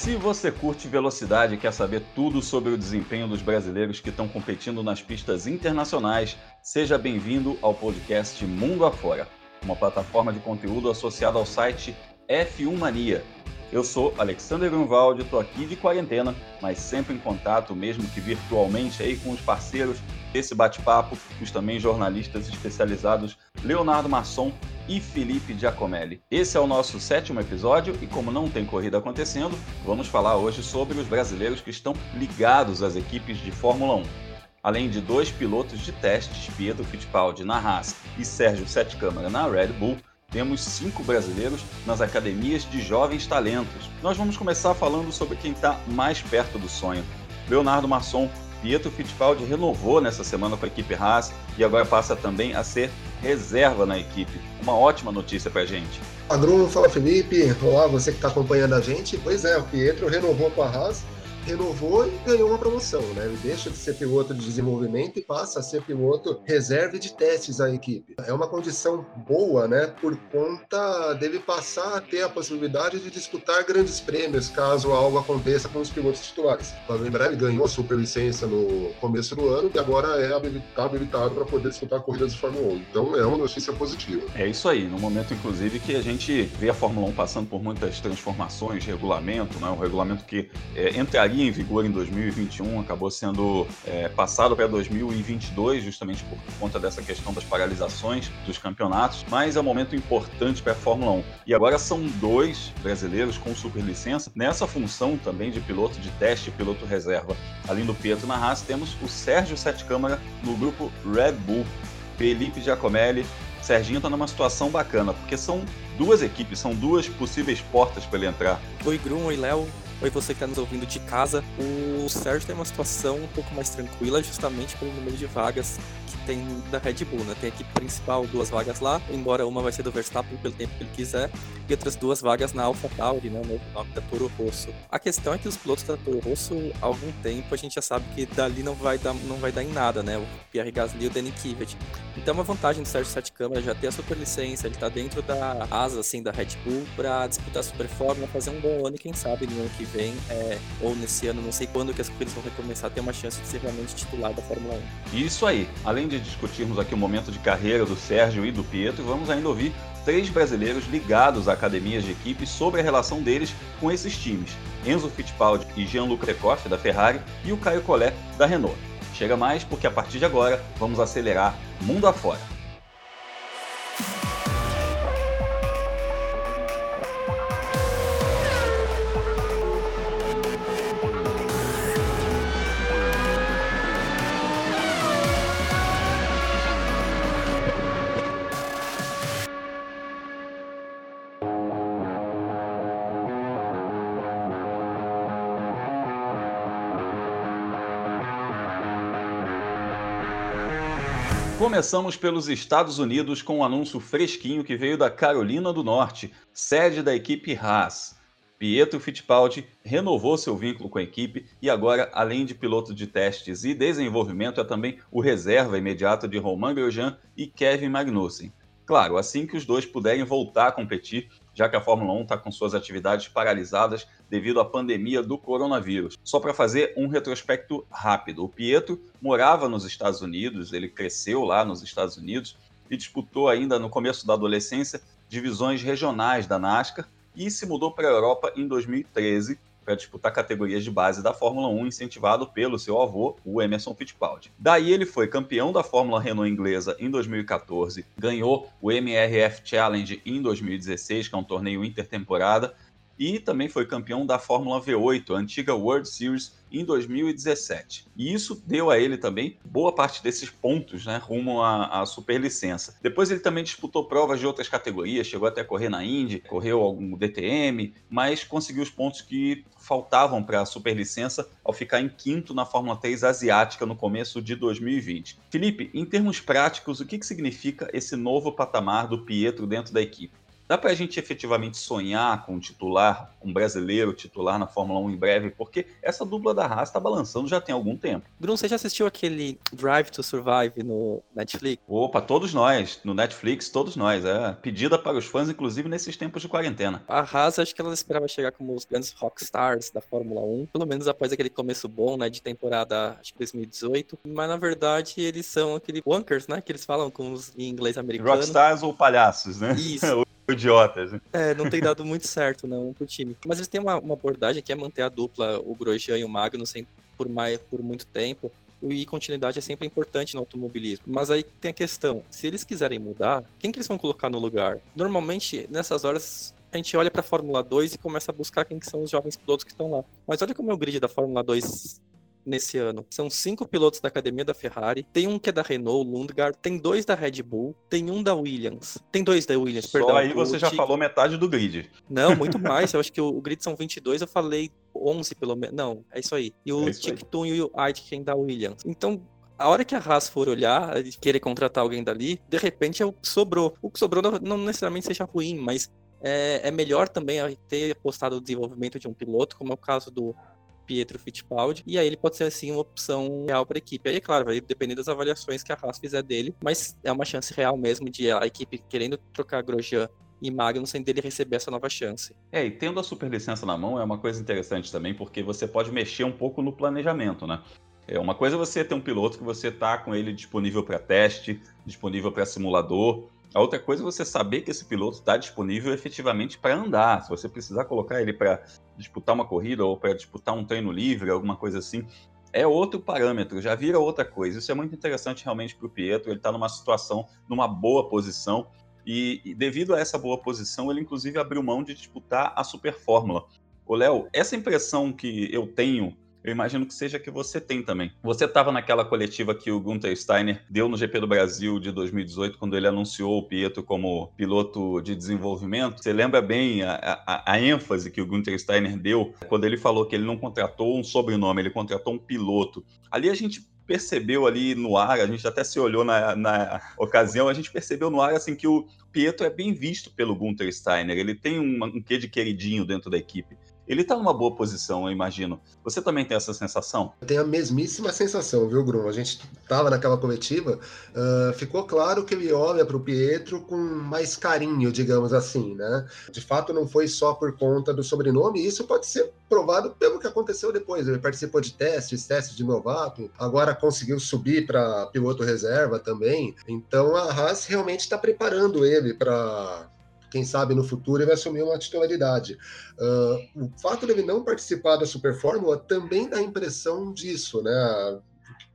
Se você curte velocidade e quer saber tudo sobre o desempenho dos brasileiros que estão competindo nas pistas internacionais, seja bem-vindo ao podcast Mundo Afora, uma plataforma de conteúdo associada ao site F1 Mania. Eu sou Alexander Grunwald, estou aqui de quarentena, mas sempre em contato, mesmo que virtualmente, aí com os parceiros desse bate-papo, os também jornalistas especializados Leonardo Masson e Felipe Giacomelli. Esse é o nosso sétimo episódio e, como não tem corrida acontecendo, vamos falar hoje sobre os brasileiros que estão ligados às equipes de Fórmula 1. Além de dois pilotos de testes, Pietro Fittipaldi na Haas e Sérgio Sete Câmara na Red Bull, temos cinco brasileiros nas academias de jovens talentos. Nós vamos começar falando sobre quem está mais perto do sonho. Leonardo Masson, Pietro Fittipaldi renovou nessa semana com a equipe Haas e agora passa também a ser reserva na equipe. Uma ótima notícia para a gente. Agruno, fala Felipe. Olá, você que está acompanhando a gente. Pois é, o Pietro renovou com a Haas renovou e ganhou uma promoção, né? Ele deixa de ser piloto de desenvolvimento e passa a ser piloto reserva de testes à equipe. É uma condição boa, né? Por conta dele passar a ter a possibilidade de disputar grandes prêmios caso algo aconteça com os pilotos titulares. Para lembrar, ele ganhou a superlicença no começo do ano e agora é está habilitado para poder disputar corridas de Fórmula 1. Então é uma notícia positiva. É isso aí, no momento inclusive que a gente vê a Fórmula 1 passando por muitas transformações, regulamento, né? Um regulamento que é, entraria entraria em vigor em 2021, acabou sendo é, passado para 2022, justamente por conta dessa questão das paralisações dos campeonatos, mas é um momento importante para a Fórmula 1. E agora são dois brasileiros com superlicença nessa função também de piloto de teste e piloto reserva. Além do Pietro na Haas, temos o Sérgio Sete Câmara no grupo Red Bull. Felipe Giacomelli Serginho está numa situação bacana, porque são duas equipes, são duas possíveis portas para ele entrar. Oi, Grum, oi, Léo. Oi, você que está nos ouvindo de casa. O Sérgio tem uma situação um pouco mais tranquila, justamente pelo número de vagas que tem da Red Bull, né? Tem a equipe principal, duas vagas lá, embora uma vai ser do Verstappen pelo tempo que ele quiser, e outras duas vagas na AlphaTauri, né? O novo nome da Toro Rosso. A questão é que os pilotos da Toro Rosso, há algum tempo, a gente já sabe que dali não vai dar, não vai dar em nada, né? O Pierre Gasly e o Danny Kivet. Então, uma vantagem do Sérgio Sete Câmara já ter a superlicença, ele tá dentro da asa, assim, da Red Bull para disputar a Super Fórmula, fazer um bom ano e quem sabe no ano que vem, é, ou nesse ano, não sei quando que as corridas vão recomeçar, ter uma chance de ser realmente titular da Fórmula 1. Isso aí. Além de discutirmos aqui o momento de carreira do Sérgio e do Pietro, vamos ainda ouvir três brasileiros ligados a academias de equipe sobre a relação deles com esses times. Enzo Fittipaldi e Jean-Luc Lecoq, da Ferrari, e o Caio Collet, da Renault. Chega mais porque a partir de agora vamos acelerar mundo afora. Começamos pelos Estados Unidos com um anúncio fresquinho que veio da Carolina do Norte, sede da equipe Haas. Pietro Fittipaldi renovou seu vínculo com a equipe e agora, além de piloto de testes e desenvolvimento, é também o reserva imediato de Romain Grosjean e Kevin Magnussen. Claro, assim que os dois puderem voltar a competir, já que a Fórmula 1 está com suas atividades paralisadas devido à pandemia do coronavírus. Só para fazer um retrospecto rápido, o Pietro morava nos Estados Unidos, ele cresceu lá nos Estados Unidos e disputou ainda no começo da adolescência divisões regionais da NASCAR e se mudou para a Europa em 2013 para disputar categorias de base da Fórmula 1, incentivado pelo seu avô, o Emerson Fittipaldi. Daí ele foi campeão da Fórmula Renault inglesa em 2014, ganhou o MRF Challenge em 2016, que é um torneio intertemporada, e também foi campeão da Fórmula V8, a antiga World Series, em 2017. E isso deu a ele também boa parte desses pontos né, rumo à, à superlicença. Depois ele também disputou provas de outras categorias, chegou até a correr na Indy, correu algum DTM, mas conseguiu os pontos que faltavam para a superlicença ao ficar em quinto na Fórmula 3 asiática no começo de 2020. Felipe, em termos práticos, o que, que significa esse novo patamar do Pietro dentro da equipe? Dá para a gente efetivamente sonhar com um titular, um brasileiro titular na Fórmula 1 em breve? Porque essa dupla da Haas está balançando já tem algum tempo. Bruno, você já assistiu aquele Drive to Survive no Netflix? Opa, todos nós, no Netflix, todos nós. É pedida para os fãs, inclusive nesses tempos de quarentena. A Haas, acho que ela esperava chegar como os grandes rockstars da Fórmula 1, pelo menos após aquele começo bom, né, de temporada, acho que 2018. Mas na verdade eles são aquele wankers, né, que eles falam com os em inglês americano. Rockstars ou palhaços, né? Isso. idiotas. É, não tem dado muito certo, não, pro time. Mas eles têm uma, uma abordagem que é manter a dupla, o Grosjean e o Magnussen, por, mais, por muito tempo. E continuidade é sempre importante no automobilismo. Mas aí tem a questão: se eles quiserem mudar, quem que eles vão colocar no lugar? Normalmente, nessas horas, a gente olha para a Fórmula 2 e começa a buscar quem que são os jovens pilotos que estão lá. Mas olha como é o grid da Fórmula 2 nesse ano. São cinco pilotos da academia da Ferrari, tem um que é da Renault, Lundgaard, tem dois da Red Bull, tem um da Williams, tem dois da Williams, Só perdão. aí você já falou metade do grid. Não, muito mais. Eu acho que o, o grid são 22, eu falei 11 pelo menos. Não, é isso aí. E o É. Tictum e o Aitken da Williams. Então, a hora que a Haas for olhar e querer contratar alguém dali, de repente é o que sobrou. O que sobrou não, não necessariamente seja ruim, mas é, é melhor também ter apostado no desenvolvimento de um piloto, como é o caso do Pietro Fittipaldi, e aí ele pode ser assim uma opção real para a equipe. Aí, é claro, vai depender das avaliações que a Haas fizer dele, mas é uma chance real mesmo de a equipe querendo trocar Grosjean e Magnussen dele receber essa nova chance. É, e tendo a superlicença na mão é uma coisa interessante também, porque você pode mexer um pouco no planejamento, né? É uma coisa é você ter um piloto que você tá com ele disponível para teste, disponível para simulador. A outra coisa é você saber que esse piloto está disponível efetivamente para andar. Se você precisar colocar ele para disputar uma corrida ou para disputar um treino livre, alguma coisa assim, é outro parâmetro, já vira outra coisa. Isso é muito interessante realmente para o Pietro. Ele está numa situação, numa boa posição. E, e devido a essa boa posição, ele inclusive abriu mão de disputar a Super Fórmula. Ô, Léo, essa impressão que eu tenho, eu imagino que seja que você tem também. Você estava naquela coletiva que o Gunther Steiner deu no GP do Brasil de 2018, quando ele anunciou o Pietro como piloto de desenvolvimento. Você lembra bem a, a, a ênfase que o Gunther Steiner deu quando ele falou que ele não contratou um sobrenome, ele contratou um piloto. Ali a gente percebeu ali no ar, a gente até se olhou na, na ocasião, a gente percebeu no ar assim que o Pietro é bem visto pelo Gunther Steiner, ele tem um, um quê de queridinho dentro da equipe. Ele tá numa boa posição, eu imagino. Você também tem essa sensação? Eu tenho a mesmíssima sensação, viu, Bruno? A gente estava naquela coletiva, uh, ficou claro que ele olha para o Pietro com mais carinho, digamos assim, né? De fato, não foi só por conta do sobrenome, isso pode ser provado pelo que aconteceu depois. Ele participou de testes, testes de novato, agora conseguiu subir para piloto reserva também. Então a Haas realmente está preparando ele para quem sabe no futuro ele vai assumir uma titularidade. Uh, o fato dele não participar da Super Fórmula também dá a impressão disso, né?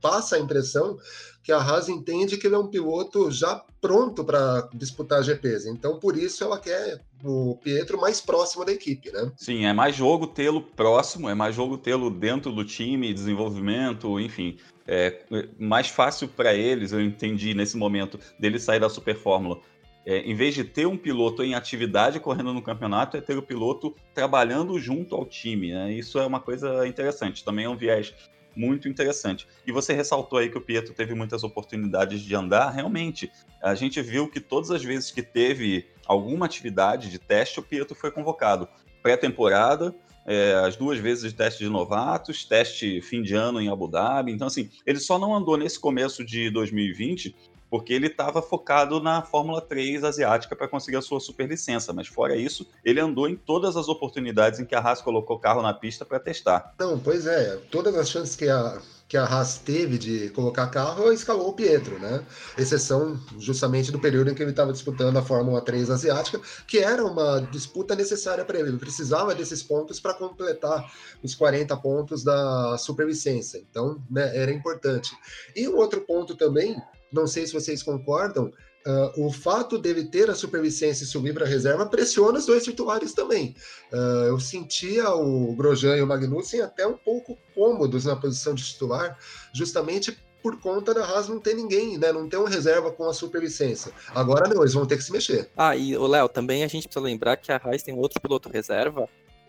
Passa a impressão que a Haas entende que ele é um piloto já pronto para disputar GPs. Então, por isso, ela quer o Pietro mais próximo da equipe, né? Sim, é mais jogo tê-lo próximo, é mais jogo tê-lo dentro do time, desenvolvimento, enfim. É mais fácil para eles, eu entendi nesse momento, dele sair da Super Fórmula é, em vez de ter um piloto em atividade correndo no campeonato, é ter o piloto trabalhando junto ao time. Né? Isso é uma coisa interessante, também é um viés muito interessante. E você ressaltou aí que o Pietro teve muitas oportunidades de andar, realmente. A gente viu que todas as vezes que teve alguma atividade de teste, o Pietro foi convocado. Pré-temporada, é, as duas vezes de teste de novatos, teste fim de ano em Abu Dhabi. Então, assim, ele só não andou nesse começo de 2020 porque ele estava focado na Fórmula 3 asiática para conseguir a sua superlicença, mas fora isso, ele andou em todas as oportunidades em que a Haas colocou carro na pista para testar. Não, pois é, todas as chances que a, que a Haas teve de colocar carro, escalou o Pietro, né? Exceção justamente do período em que ele estava disputando a Fórmula 3 asiática, que era uma disputa necessária para ele. Ele precisava desses pontos para completar os 40 pontos da superlicença. Então, né, era importante. E um outro ponto também não sei se vocês concordam, uh, o fato dele ter a superlicença e subir para a reserva pressiona os dois titulares também. Uh, eu sentia o Grosjean e o Magnussen até um pouco cômodos na posição de titular, justamente por conta da Haas não ter ninguém, né? Não ter uma reserva com a superlicença. Agora não, eles vão ter que se mexer. Ah, e o Léo, também a gente precisa lembrar que a Haas tem outro piloto reserva,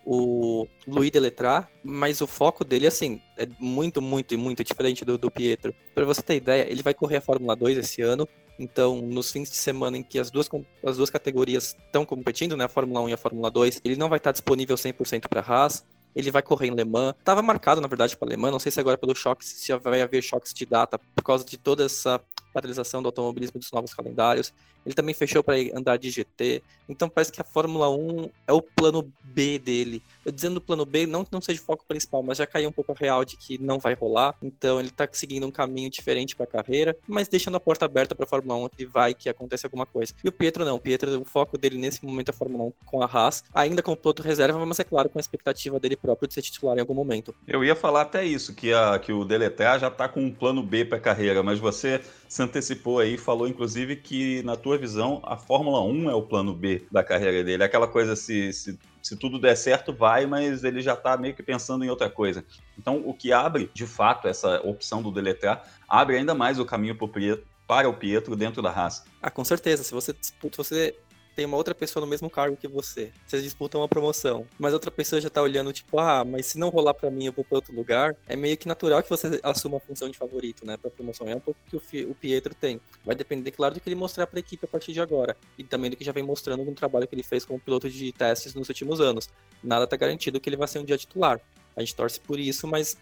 o Louis Deletrat, mas o foco dele, assim, é muito, muito e muito diferente do, do Pietro. Para você ter ideia, ele vai correr a Fórmula 2 esse ano Então, nos fins de semana em que as duas, as duas categorias estão competindo, né, a Fórmula 1 e a Fórmula 2, ele não vai estar disponível 100% para a Haas. Ele vai correr em Le Mans. Tava marcado, na verdade, para Le Mans. Não sei se agora pelo choque, se vai haver choques de data por causa de toda essa paralisação do automobilismo dos novos calendários. Ele também fechou para andar de GT. Então parece que a Fórmula 1 é o plano B dele. Eu dizendo plano B, não que não seja o foco principal, mas já caiu um pouco a real de que não vai rolar. Então ele tá seguindo um caminho diferente para a carreira, mas deixando a porta aberta para a Fórmula 1 que vai que aconteça alguma coisa. E o Pietro não. O Pietro, o foco dele nesse momento é a Fórmula 1 com a Haas, ainda com o piloto reserva, mas é claro com a expectativa dele próprio de ser titular em algum momento. Eu ia falar até isso, que, a, que o Deletra já tá com um plano B para a carreira, mas você se antecipou aí, falou inclusive que, na tua visão, a Fórmula 1 é o plano B da carreira dele. Aquela coisa, se, se, se tudo der certo, vai, mas ele já está meio que pensando em outra coisa. Então, o que abre, de fato, essa opção do deletrar, abre ainda mais o caminho para o Pietro dentro da raça. Ah, com certeza. Se você disputa, você tem uma outra pessoa no mesmo cargo que você. Vocês disputam uma promoção, mas outra pessoa já tá olhando, tipo, ah, mas se não rolar para mim, eu vou para outro lugar. É meio que natural que você assuma a função de favorito, né, pra promoção. É um pouco que o, o Pietro tem. Vai depender, claro, do que ele mostrar pra equipe a partir de agora. E também do que já vem mostrando no trabalho que ele fez como piloto de testes nos últimos anos. Nada tá garantido que ele vai ser um dia titular. A gente torce por isso, mas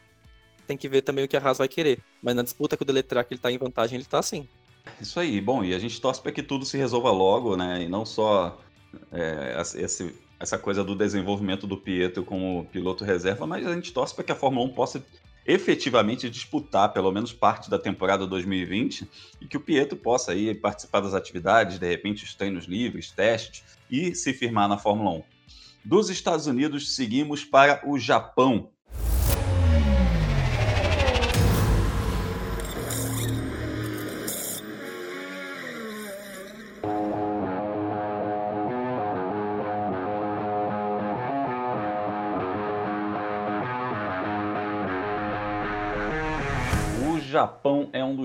tem que ver também o que a Haas vai querer. Mas na disputa com o Deletrak ele tá em vantagem, ele tá sim. Isso aí. Bom, e a gente torce para que tudo se resolva logo, né? E não só é, esse, essa coisa do desenvolvimento do Pietro como piloto reserva, mas a gente torce para que a Fórmula 1 possa efetivamente disputar pelo menos parte da temporada 2020 e que o Pietro possa aí participar das atividades, de repente os treinos livres, testes e se firmar na Fórmula 1. Dos Estados Unidos, seguimos para o Japão,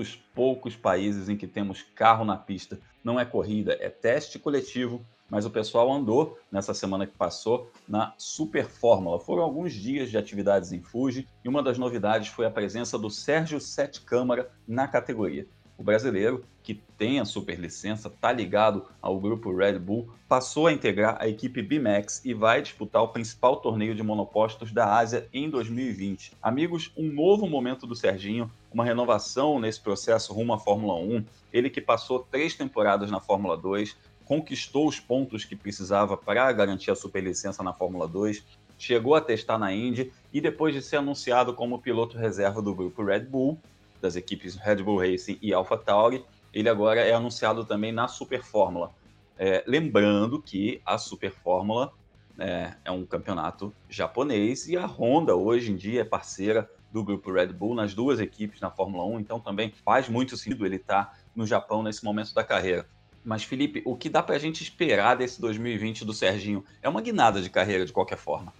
dos poucos países em que temos carro na pista. Não é corrida, é teste coletivo, mas o pessoal andou nessa semana que passou na Super Fórmula. Foram alguns dias de atividades em Fuji e uma das novidades foi a presença do Sérgio Sete Câmara na categoria. O brasileiro, que tem a superlicença, está ligado ao grupo Red Bull, passou a integrar a equipe BMAX e vai disputar o principal torneio de monopostos da Ásia em 2020. Amigos, um novo momento do Serginho, uma renovação nesse processo rumo à Fórmula 1. Ele que passou três temporadas na Fórmula 2, conquistou os pontos que precisava para garantir a superlicença na Fórmula 2, chegou a testar na Indy e depois de ser anunciado como piloto reserva do grupo Red Bull, das equipes Red Bull Racing e AlphaTauri, ele agora é anunciado também na Super Fórmula. É, lembrando que a Super Fórmula é, é, um campeonato japonês e a Honda hoje em dia é parceira do grupo Red Bull nas duas equipes na Fórmula 1, então também faz muito sentido ele estar tá no Japão nesse momento da carreira. Mas, Felipe, o que dá para a gente esperar desse 2020 do Serginho é uma guinada de carreira de qualquer forma.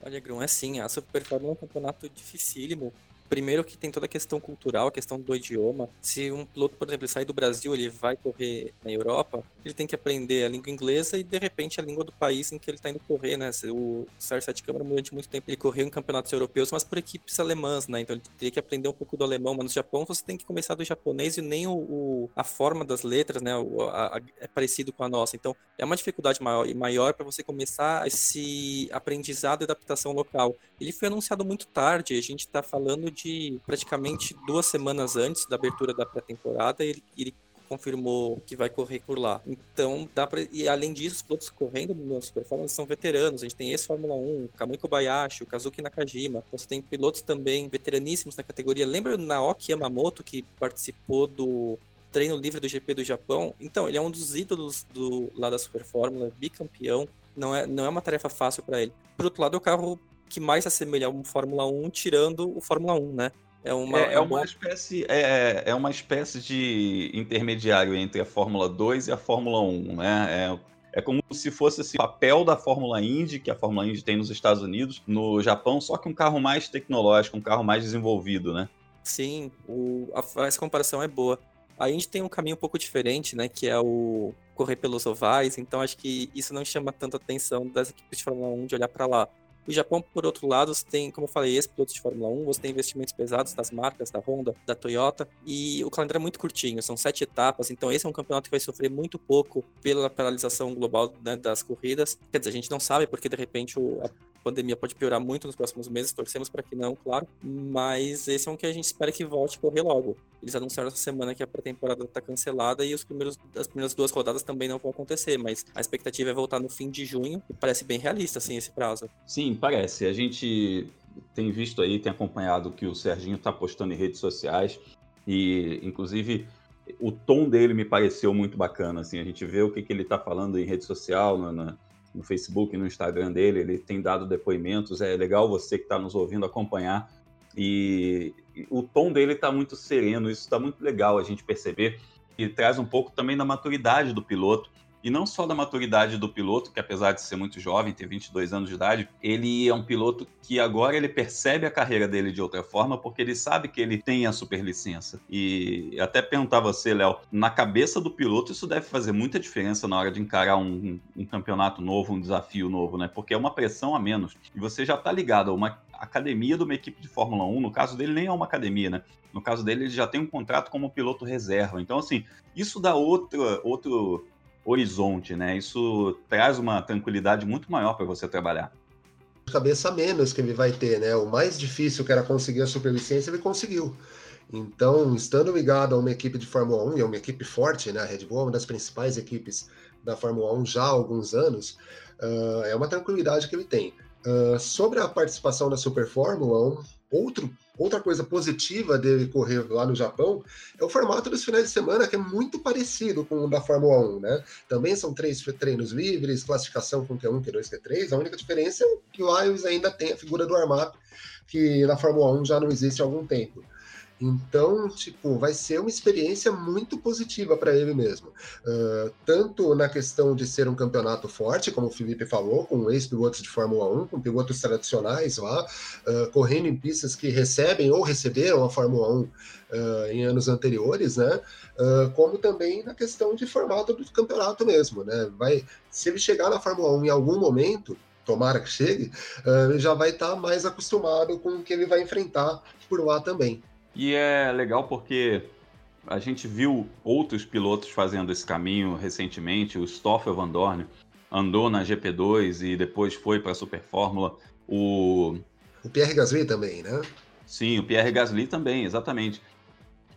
Olha, Grum, é sim, a Super Fórmula é um campeonato dificílimo. Primeiro que tem toda a questão cultural, a questão do idioma. Se um piloto, por exemplo, sair do Brasil, ele vai correr na Europa, ele tem que aprender a língua inglesa e, de repente, a língua do país em que ele está indo correr, né? O Sérgio Sete Câmara, durante muito tempo, ele correu em campeonatos europeus, mas por equipes alemãs, né? Então ele teria que aprender um pouco do alemão, mas no Japão você tem que começar do japonês e nem o, o a forma das letras, né? O, a, a, é parecido com a nossa. Então é uma dificuldade maior maior para você começar esse aprendizado e adaptação local. Ele foi anunciado muito tarde, a gente está falando de praticamente duas semanas antes da abertura da pré-temporada, ele, ele confirmou que vai correr por lá. Então, dá para e além disso, os pilotos correndo no Super Fórmula são veteranos. A gente tem esse Fórmula 1, Kamui Kobayashi, o Kazuki Nakajima. Então, você tem pilotos também veteraníssimos na categoria. Lembra o Naoki Yamamoto que participou do treino livre do GP do Japão? Então, ele é um dos ídolos do lá da Super Fórmula, bicampeão. Não é, não é uma tarefa fácil para ele. Por outro lado, é o carro que mais se assemelha a um Fórmula 1, tirando o Fórmula 1, né? É uma, é, é uma espécie é, é uma espécie de intermediário entre a Fórmula 2 e a Fórmula 1, né? É, é como se fosse esse papel da Fórmula Indy, que a Fórmula Indy tem nos Estados Unidos, no Japão, só que um carro mais tecnológico, um carro mais desenvolvido, né? Sim, o, a, essa comparação é boa. A Indy tem um caminho um pouco diferente, né? Que é o correr pelos ovais, então acho que isso não chama tanta atenção das equipes de Fórmula 1 de olhar para lá O Japão, por outro lado, você tem, como eu falei, ex-pilotos de Fórmula 1, você tem investimentos pesados das marcas, da Honda, da Toyota, e o calendário é muito curtinho, são sete etapas, então esse é um campeonato que vai sofrer muito pouco pela paralisação global né, das corridas. Quer dizer, a gente não sabe porque de repente o, pandemia pode piorar muito nos próximos meses, torcemos para que não, claro, mas esse é um que a gente espera que volte a correr logo. Eles anunciaram essa semana que a pré-temporada está cancelada e os primeiros, as primeiras duas rodadas também não vão acontecer, mas a expectativa é voltar no fim de junho e parece bem realista, assim, esse prazo. Sim, parece. A gente tem visto aí, tem acompanhado o que o Serginho está postando em redes sociais e, inclusive, o tom dele me pareceu muito bacana, assim, a gente vê o que, que ele está falando em rede social, no, no, no Facebook, no Instagram dele, ele tem dado depoimentos, é legal você que está nos ouvindo acompanhar, e, e o tom dele está muito sereno, isso está muito legal a gente perceber, e traz um pouco também da maturidade do piloto, e não só da maturidade do piloto, que apesar de ser muito jovem, ter 22 anos de idade, ele é um piloto que agora ele percebe a carreira dele de outra forma, porque ele sabe que ele tem a superlicença. E até perguntar a você, Léo, na cabeça do piloto isso deve fazer muita diferença na hora de encarar um, um, campeonato novo, um desafio novo, né? Porque é uma pressão a menos. E você já está ligado a uma academia de uma equipe de Fórmula 1, no caso dele nem é uma academia, né? No caso dele, ele já tem um contrato como piloto reserva. Então, assim, isso dá outro, outro horizonte, né? Isso traz uma tranquilidade muito maior para você trabalhar. Cabeça menos que ele vai ter, né? O mais difícil que era conseguir a superlicença, ele conseguiu. Então, estando ligado a uma equipe de Fórmula 1, e é uma equipe forte, né? A Red Bull é uma das principais equipes da Fórmula 1 já há alguns anos, uh, é uma tranquilidade que ele tem. Uh, sobre a participação na Super Fórmula 1, outro Outra coisa positiva dele correr lá no Japão é o formato dos finais de semana, que é muito parecido com o da Fórmula 1, né? Também são três treinos livres, classificação com Q1, Q2, Q3. A única diferença é que o eles ainda tem a figura do warm-up, que na Fórmula 1 já não existe há algum tempo. Então, tipo, vai ser uma experiência muito positiva para ele mesmo. Uh, tanto na questão de ser um campeonato forte, como o Felipe falou, com ex-pilotos de Fórmula 1, com pilotos tradicionais lá, uh, correndo em pistas que recebem ou receberam a Fórmula 1 uh, em anos anteriores, né? como também na questão de formato do campeonato mesmo, né? Vai, se ele chegar na Fórmula 1 em algum momento, tomara que chegue, ele já vai estar tá mais acostumado com o que ele vai enfrentar por lá também. E é legal porque a gente viu outros pilotos fazendo esse caminho recentemente. O Stoffel Van Dorn andou na GP2 e depois foi para a Super Fórmula. O... o Pierre Gasly também, né? Sim, o Pierre Gasly também, exatamente.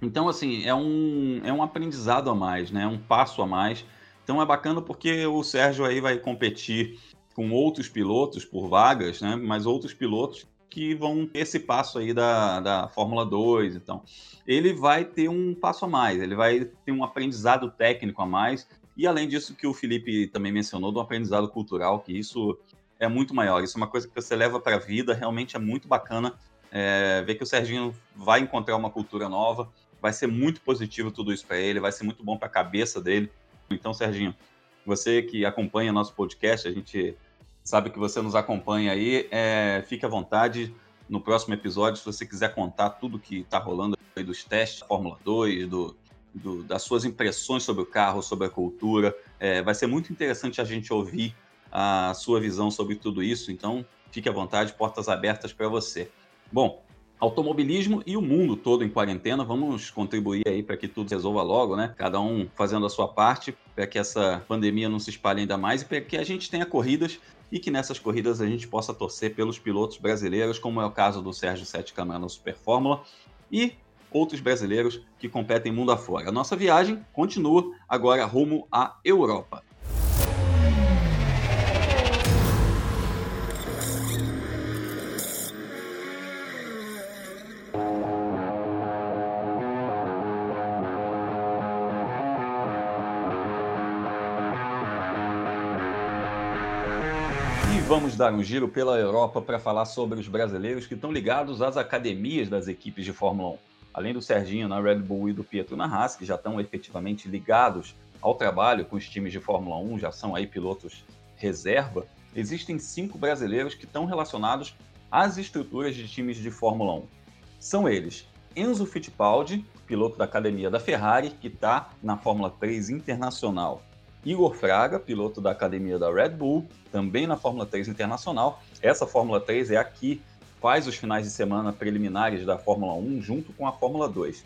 Então, assim, é um, é um aprendizado a mais, né? Um passo a mais. Então é bacana porque o Sérgio aí vai competir com outros pilotos por vagas, né? Mas outros pilotos que vão ter esse passo aí da, da Fórmula 2. Então, ele vai ter um passo a mais, ele vai ter um aprendizado técnico a mais. E além disso, que o Felipe também mencionou, do aprendizado cultural, que isso é muito maior. Isso é uma coisa que você leva para a vida, realmente é muito bacana é, ver que o Serginho vai encontrar uma cultura nova. Vai ser muito positivo tudo isso para ele, vai ser muito bom para a cabeça dele. Então, Serginho, você que acompanha nosso podcast, a gente sabe que você nos acompanha aí. É, fique à vontade no próximo episódio, se você quiser contar tudo que está rolando aí dos testes da Fórmula 2, do, do, das suas impressões sobre o carro, sobre a cultura. É, vai ser muito interessante a gente ouvir a sua visão sobre tudo isso, então fique à vontade, portas abertas para você. Bom, automobilismo e o mundo todo em quarentena. Vamos contribuir aí para que tudo resolva logo, né? Cada um fazendo a sua parte para que essa pandemia não se espalhe ainda mais e para que a gente tenha corridas e que nessas corridas a gente possa torcer pelos pilotos brasileiros, como é o caso do Sérgio Sete Câmara no Super Fórmula, e outros brasileiros que competem mundo afora. A nossa viagem continua agora rumo à Europa. Vamos dar um giro pela Europa para falar sobre os brasileiros que estão ligados às academias das equipes de Fórmula 1. Além do Serginho na Red Bull e do Pietro na Haas, que já estão efetivamente ligados ao trabalho com os times de Fórmula 1, já são aí pilotos reserva, existem cinco brasileiros que estão relacionados às estruturas de times de Fórmula 1. São eles Enzo Fittipaldi, piloto da academia da Ferrari, que está na Fórmula 3 Internacional. Igor Fraga, piloto da academia da Red Bull, também na Fórmula 3 Internacional. Essa Fórmula 3 é aqui, faz os finais de semana preliminares da Fórmula 1 junto com a Fórmula 2.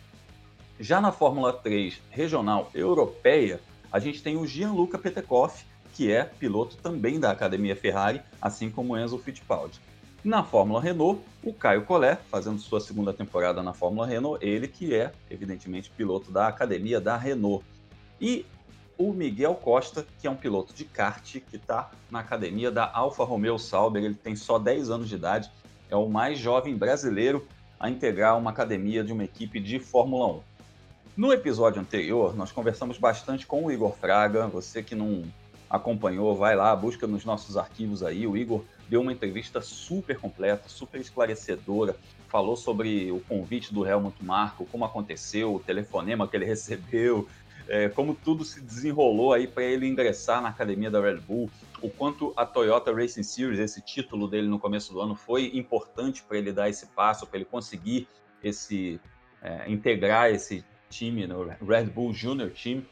Já na Fórmula 3 regional europeia, a gente tem o Gianluca Petekoff, que é piloto também da academia Ferrari, assim como Enzo Fittipaldi. Na Fórmula Renault, o Caio Collet, fazendo sua segunda temporada na Fórmula Renault, ele que é, evidentemente, piloto da academia da Renault. E o Miguel Costa, que é um piloto de kart que está na academia da Alfa Romeo Sauber. Ele tem só 10 anos de idade, é o mais jovem brasileiro a integrar uma academia de uma equipe de Fórmula 1. No episódio anterior, nós conversamos bastante com o Igor Fraga. Você que não acompanhou, vai lá, busca nos nossos arquivos aí. O Igor deu uma entrevista super completa, super esclarecedora. Falou sobre o convite do Helmut Marko, como aconteceu, o telefonema que ele recebeu, é, como tudo se desenrolou aí para ele ingressar na academia da Red Bull, o quanto a Toyota Racing Series, esse título dele no começo do ano, foi importante para ele dar esse passo, para ele conseguir esse é, integrar esse time no Red Bull Junior Team.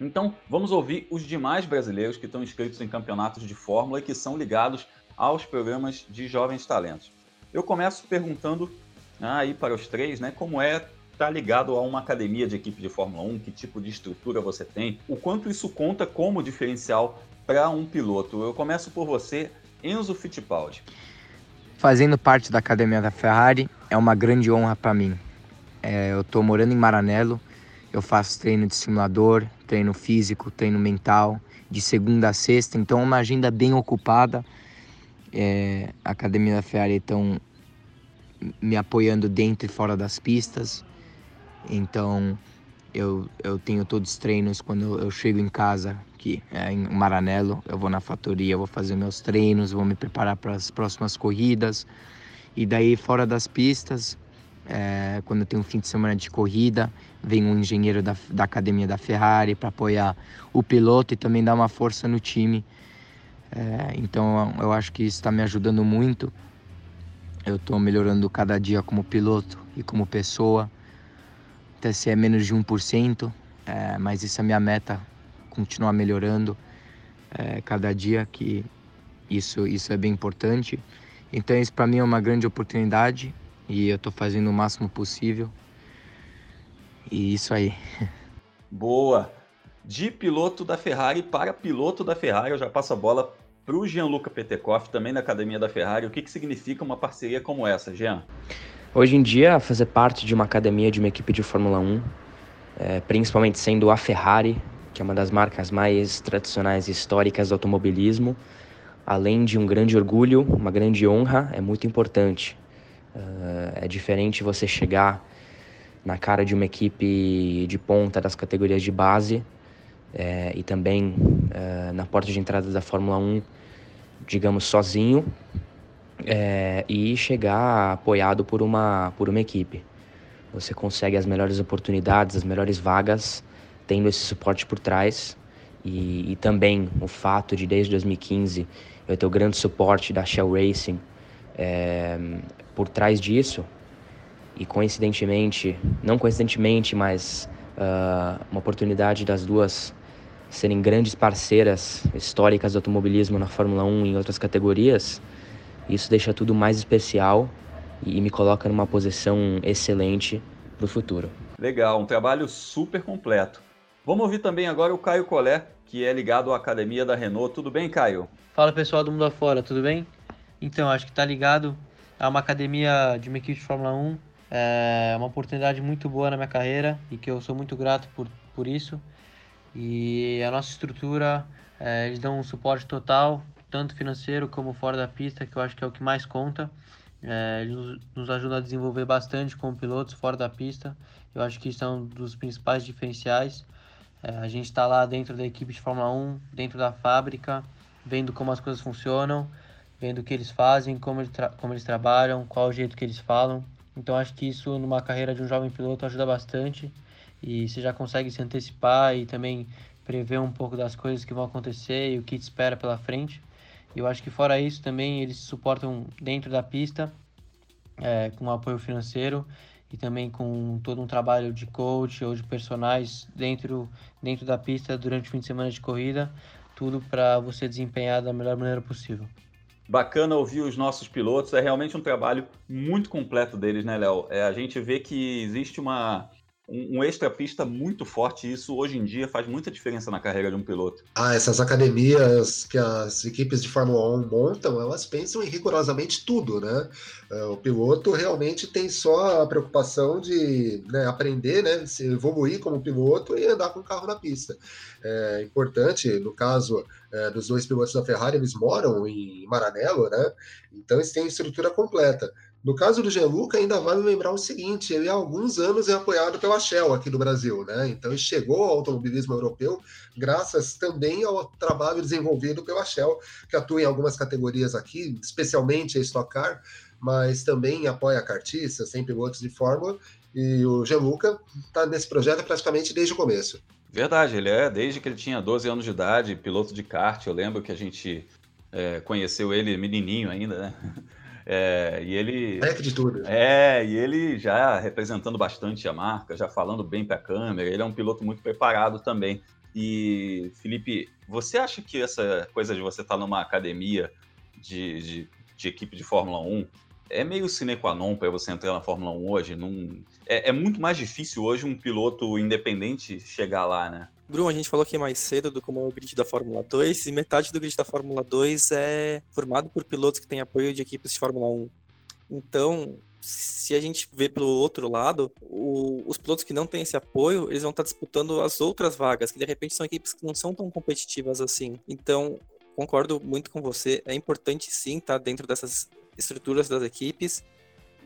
Então, vamos ouvir os demais brasileiros que estão inscritos em campeonatos de Fórmula e que são ligados aos programas de jovens talentos. Eu começo perguntando ah, aí para os três, né, como é está ligado a uma academia de equipe de Fórmula 1, que tipo de estrutura você tem, o quanto isso conta como diferencial para um piloto. Eu começo por você, Enzo Fittipaldi. Fazendo parte da academia da Ferrari é uma grande honra para mim. É, eu estou morando em Maranello, eu faço treino de simulador, treino físico, treino mental, de segunda a sexta, então é uma agenda bem ocupada. É, a academia da Ferrari estão me apoiando dentro e fora das pistas. Então eu, eu tenho todos os treinos quando eu chego em casa, que é em Maranello, eu vou na fatoria, vou fazer meus treinos, vou me preparar para as próximas corridas. E daí fora das pistas, é, quando eu tenho um fim de semana de corrida, vem um engenheiro da, da academia da Ferrari para apoiar o piloto e também dar uma força no time. É, então eu acho que isso está me ajudando muito. Eu estou melhorando cada dia como piloto e como pessoa até se é menos de 1%, é, mas isso é minha meta, continuar melhorando é, cada dia, que isso, isso é bem importante. Então isso para mim é uma grande oportunidade e eu estou fazendo o máximo possível. E isso aí. Boa! De piloto da Ferrari para piloto da Ferrari, eu já passo a bola para o Gianluca Petekoff, também da Academia da Ferrari. O que, que significa uma parceria como essa, Jean? Hoje em dia, fazer parte de uma academia de uma equipe de Fórmula 1, é, principalmente sendo a Ferrari, que é uma das marcas mais tradicionais e históricas do automobilismo, além de um grande orgulho, uma grande honra, é muito importante. Uh, é diferente você chegar na cara de uma equipe de ponta das categorias de base é, e também uh, na porta de entrada da Fórmula 1, digamos, sozinho, é, e chegar apoiado por uma, por uma equipe. Você consegue as melhores oportunidades, as melhores vagas, tendo esse suporte por trás. E, e também o fato de, desde 2015, eu ter o grande suporte da Shell Racing é, por trás disso. E coincidentemente, não coincidentemente, mas uh, uma oportunidade das duas serem grandes parceiras históricas do automobilismo na Fórmula 1 e em outras categorias, isso deixa tudo mais especial e me coloca numa posição excelente para o futuro. Legal, um trabalho super completo. Vamos ouvir também agora o Caio Collet, que é ligado à academia da Renault. Tudo bem, Caio? Fala pessoal do mundo afora, tudo bem? Então, acho que está ligado a uma academia de uma equipe de Fórmula 1. É uma oportunidade muito boa na minha carreira e que eu sou muito grato por, por isso. E a nossa estrutura, é, eles dão um suporte total tanto financeiro como fora da pista, que eu acho que é o que mais conta. É, ele nos ajuda a desenvolver bastante como pilotos fora da pista. Eu acho que isso é um dos principais diferenciais. É, a gente está lá dentro da equipe de Fórmula 1, dentro da fábrica, vendo como as coisas funcionam, vendo o que eles fazem, como, ele como eles trabalham, qual o jeito que eles falam. Então acho que isso numa carreira de um jovem piloto ajuda bastante e você já consegue se antecipar e também prever um pouco das coisas que vão acontecer e o que te espera pela frente. Eu acho que fora isso também eles suportam dentro da pista é, com apoio financeiro e também com todo um trabalho de coach ou de personagens dentro, dentro da pista durante o fim de semana de corrida, tudo para você desempenhar da melhor maneira possível. Bacana ouvir os nossos pilotos, é realmente um trabalho muito completo deles, né, Léo? É, a gente vê que existe uma, um, um extra pista muito forte, isso hoje em dia faz muita diferença na carreira de um piloto. Ah, essas academias que as equipes de Fórmula 1 montam, elas pensam em rigorosamente tudo, né? É, o piloto realmente tem só a preocupação de né, aprender, né, se evoluir como piloto e andar com o carro na pista. É importante, no caso é, dos dois pilotos da Ferrari, eles moram em Maranello, né? Então eles têm estrutura completa. No caso do Gianluca, ainda vale lembrar o seguinte: ele há alguns anos é apoiado pela Shell aqui no Brasil, né? Então ele chegou ao automobilismo europeu graças também ao trabalho desenvolvido pela Shell, que atua em algumas categorias aqui, especialmente a Stock Car, mas também apoia cartistas, tem pilotos de Fórmula, e o Gianluca está nesse projeto praticamente desde o começo. Verdade, ele é desde que ele tinha 12 anos de idade, piloto de kart. Eu lembro que a gente é, conheceu ele menininho ainda, né? É, e ele. De tudo. É, e ele já representando bastante a marca, já falando bem para a câmera, ele é um piloto muito preparado também. E, Felipe, você acha que essa coisa de você estar tá numa academia de, de, de, equipe de Fórmula 1 é meio sine qua non para você entrar na Fórmula 1 hoje? Num... É, é muito mais difícil hoje um piloto independente chegar lá, né? Bruno, a gente falou aqui mais cedo do como é o grid da Fórmula 2, e metade do grid da Fórmula 2 é formado por pilotos que têm apoio de equipes de Fórmula 1. Então, se a gente vê pelo outro lado, o, os pilotos que não têm esse apoio, eles vão estar disputando as outras vagas, que de repente são equipes que não são tão competitivas assim. Então, concordo muito com você, é importante sim estar dentro dessas estruturas das equipes,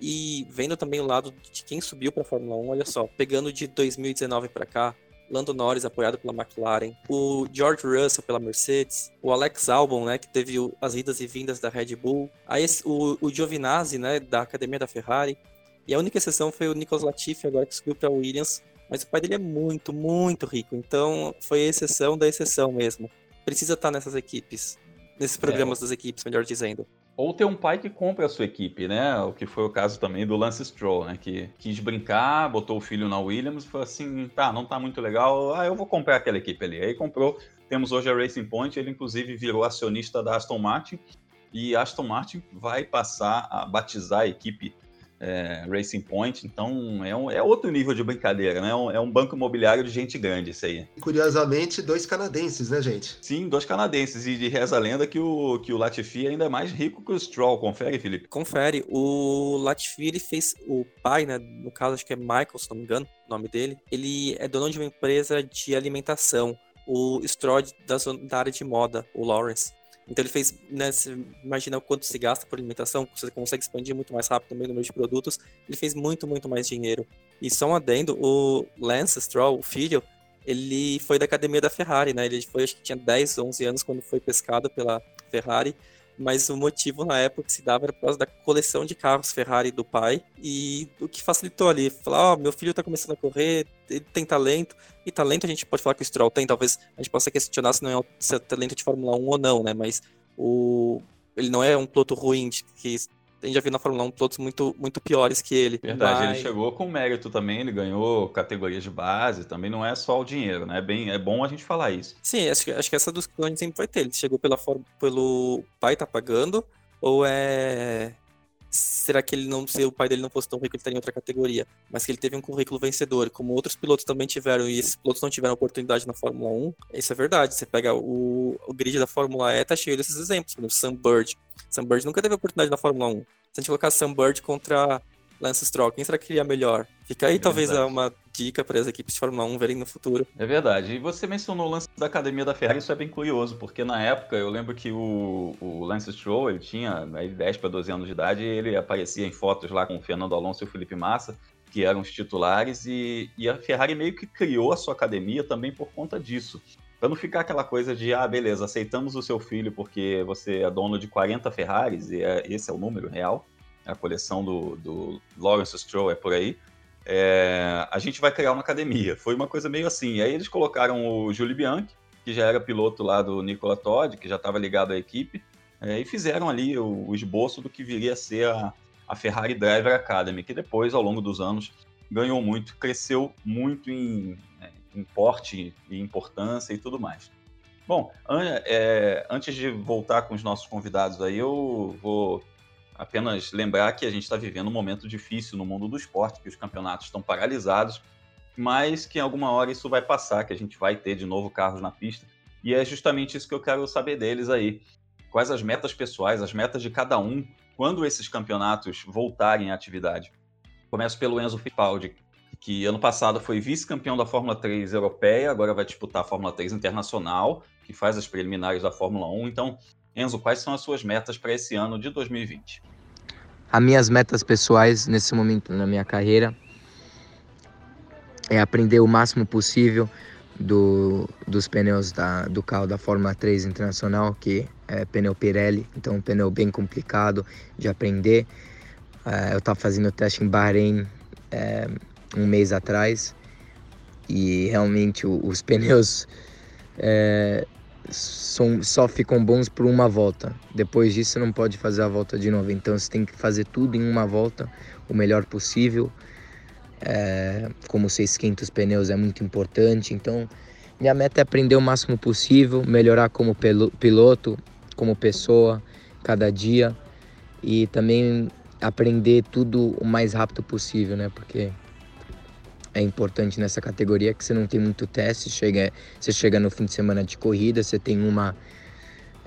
e vendo também o lado de quem subiu para a Fórmula 1, olha só, pegando de 2019 para cá, Lando Norris apoiado pela McLaren, o George Russell pela Mercedes, o Alex Albon, né, que teve as idas e vindas da Red Bull, aí o, o Giovinazzi, né, da academia da Ferrari, e a única exceção foi o Nicolas Latifi agora que subiu para Williams, mas o pai dele é muito, muito rico, então foi a exceção da exceção mesmo. Precisa estar nessas equipes, nesses programas é. das equipes, melhor dizendo ou ter um pai que compra a sua equipe, né? O que foi o caso também do Lance Stroll, né? Que quis brincar, botou o filho na Williams e falou assim: tá, não tá muito legal, ah, eu vou comprar aquela equipe ali. Aí comprou. Temos hoje a Racing Point, ele inclusive virou acionista da Aston Martin e Aston Martin vai passar a batizar a equipe é, Racing Point, então é, um, é outro nível de brincadeira, né? É um, é um, banco imobiliário de gente grande isso aí. Curiosamente, dois canadenses, né, gente? Sim, dois canadenses, e de reza a lenda que o, que o Latifi é ainda mais rico que o Stroll, confere, Felipe? Confere, o Latifi, ele fez, o pai, né, no caso acho que é Michael, se não me engano, o nome dele, ele é dono de uma empresa de alimentação, o Stroll da, da área de moda, o Lawrence. Então ele fez, né, imagina quanto se gasta por alimentação, você consegue expandir muito mais rápido também o número de produtos, ele fez muito, muito mais dinheiro. E só um adendo, o Lance Stroll, o filho, ele foi da academia da Ferrari, né, ele foi, acho que tinha 10, 11 anos quando foi pescado pela Ferrari, mas o motivo na época que se dava era por causa da coleção de carros Ferrari do pai e o que facilitou ali, falar, ó, oh, meu filho tá começando a correr, ele tem talento, e talento a gente pode falar que o Stroll tem, talvez a gente possa questionar se não é, é talento de Fórmula 1 ou não, né, mas o ele não é um piloto ruim que a gente já viu na Fórmula 1 pilotos muito, muito piores que ele. Verdade, mas... ele chegou com mérito também, ele ganhou categorias de base, também não é só o dinheiro, né? É, bem, é bom a gente falar isso. Sim, acho, acho que essa a gente sempre vai ter. Ele chegou pela pelo pai tá pagando, ou é será que ele não, se o pai dele não fosse tão rico, ele estaria em outra categoria, mas que ele teve um currículo vencedor, como outros pilotos também tiveram, e esses pilotos não tiveram oportunidade na Fórmula 1, isso é verdade. Você pega o, o grid da Fórmula E, tá cheio desses exemplos, por exemplo, Sam Bird. Sam Bird nunca teve oportunidade na Fórmula 1. Se a gente colocar Sam Bird contra Lance Stroll, quem será que iria melhor? Fica aí, é talvez, uma dica para as equipes de Fórmula 1 verem no futuro. É verdade. E você mencionou o lance da academia da Ferrari, isso é bem curioso, porque na época eu lembro que o, o Lance Stroll, ele tinha aí, 10 para 12 anos de idade, e ele aparecia em fotos lá com o Fernando Alonso e o Felipe Massa, que eram os titulares, e, e a Ferrari meio que criou a sua academia também por conta disso. Para não ficar aquela coisa de, ah, beleza, aceitamos o seu filho porque você é dono de 40 Ferraris, e é, esse é o número real, a coleção do, do Lawrence Stroll é por aí, é, a gente vai criar uma academia. Foi uma coisa meio assim. Aí eles colocaram o Júlio Bianchi, que já era piloto lá do Nicola Todd, que já estava ligado à equipe, é, e fizeram ali o, o, esboço do que viria a ser a, a Ferrari Driver Academy, que depois, ao longo dos anos, ganhou muito, cresceu muito em, né, em porte e importância e tudo mais. Bom, é, antes de voltar com os nossos convidados aí, eu vou apenas lembrar que a gente está vivendo um momento difícil no mundo do esporte, que os campeonatos estão paralisados, mas que em alguma hora isso vai passar, que a gente vai ter de novo carros na pista. E é justamente isso que eu quero saber deles aí. Quais as metas pessoais, as metas de cada um, quando esses campeonatos voltarem à atividade. Começo pelo Enzo Fittipaldi, que ano passado foi vice-campeão da Fórmula 3 europeia, agora vai disputar a Fórmula 3 internacional, que faz as preliminares da Fórmula 1. Então, Enzo, quais são as suas metas para esse ano de 2020? As minhas metas pessoais nesse momento na minha carreira é aprender o máximo possível do, dos pneus da, do carro da Fórmula 3 Internacional, que é pneu Pirelli, então um pneu bem complicado de aprender. É, eu estava fazendo teste em Bahrein é, um mês atrás e realmente os pneus é, são, só ficam bons por uma volta. Depois disso você não pode fazer a volta de novo. Então você tem que fazer tudo em uma volta, o melhor possível. É, como você esquenta os pneus é muito importante. Então minha meta é aprender o máximo possível, melhorar como piloto, como pessoa, cada dia. E também aprender tudo o mais rápido possível, né? Porque é importante nessa categoria que você não tem muito teste, chega, você chega no fim de semana de corrida, você tem uma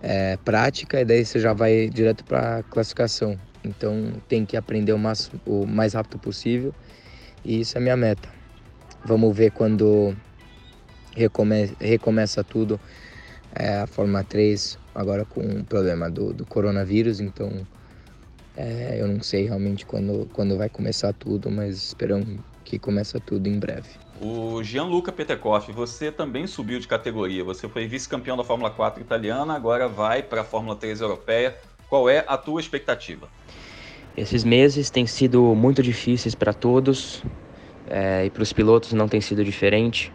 é, prática e daí você já vai direto para classificação. Então tem que aprender o mais, o mais rápido possível e isso é minha meta. Vamos ver quando recome, recomeça tudo é, a Fórmula 3, agora com o problema do, do coronavírus, então é, eu não sei realmente quando, quando vai começar tudo, mas esperamos que começa tudo em breve. O Gianluca Petekoff, você também subiu de categoria. Você foi vice-campeão da Fórmula 4 italiana, agora vai para a Fórmula 3 europeia. Qual é a tua expectativa? Esses meses têm sido muito difíceis para todos é, e para os pilotos não tem sido diferente.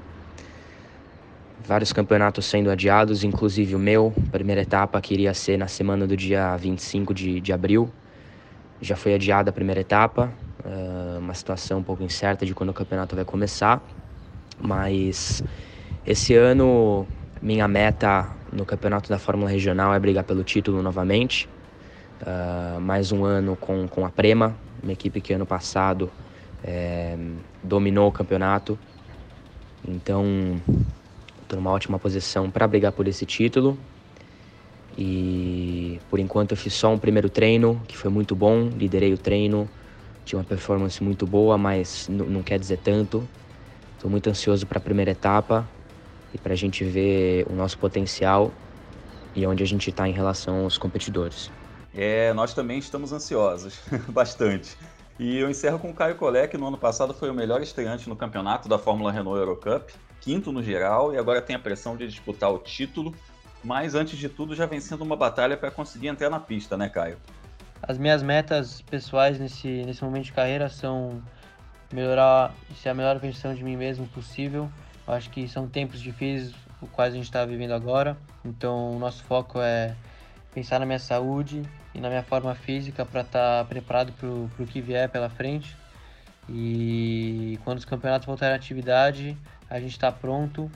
Vários campeonatos sendo adiados, inclusive o meu. Primeira etapa que iria ser na semana do dia 25 de, de abril. Já foi adiada a primeira etapa, uma situação um pouco incerta de quando o campeonato vai começar, mas esse ano minha meta no campeonato da Fórmula Regional é brigar pelo título novamente. Uh, mais um ano com, com a Prema, uma equipe que ano passado é, dominou o campeonato. Então, estou numa ótima posição para brigar por esse título. E por enquanto eu fiz só um primeiro treino, que foi muito bom, liderei o treino, tinha uma performance muito boa, mas não quer dizer tanto. Estou muito ansioso para a primeira etapa e para a gente ver o nosso potencial e onde a gente está em relação aos competidores. É, nós também estamos ansiosos, bastante. E eu encerro com o Caio Collet, que no ano passado foi o melhor estreante no campeonato da Fórmula Renault Eurocup, quinto no geral, e agora tem a pressão de disputar o título, mas antes de tudo já vencendo uma batalha para conseguir entrar na pista, né, Caio? As minhas metas pessoais nesse, nesse momento de carreira são melhorar, ser a melhor versão de mim mesmo possível. Eu acho que são tempos difíceis, os quais a gente está vivendo agora. Então, o nosso foco é pensar na minha saúde e na minha forma física para estar tá preparado para o que vier pela frente. E quando os campeonatos voltarem à atividade, a gente está pronto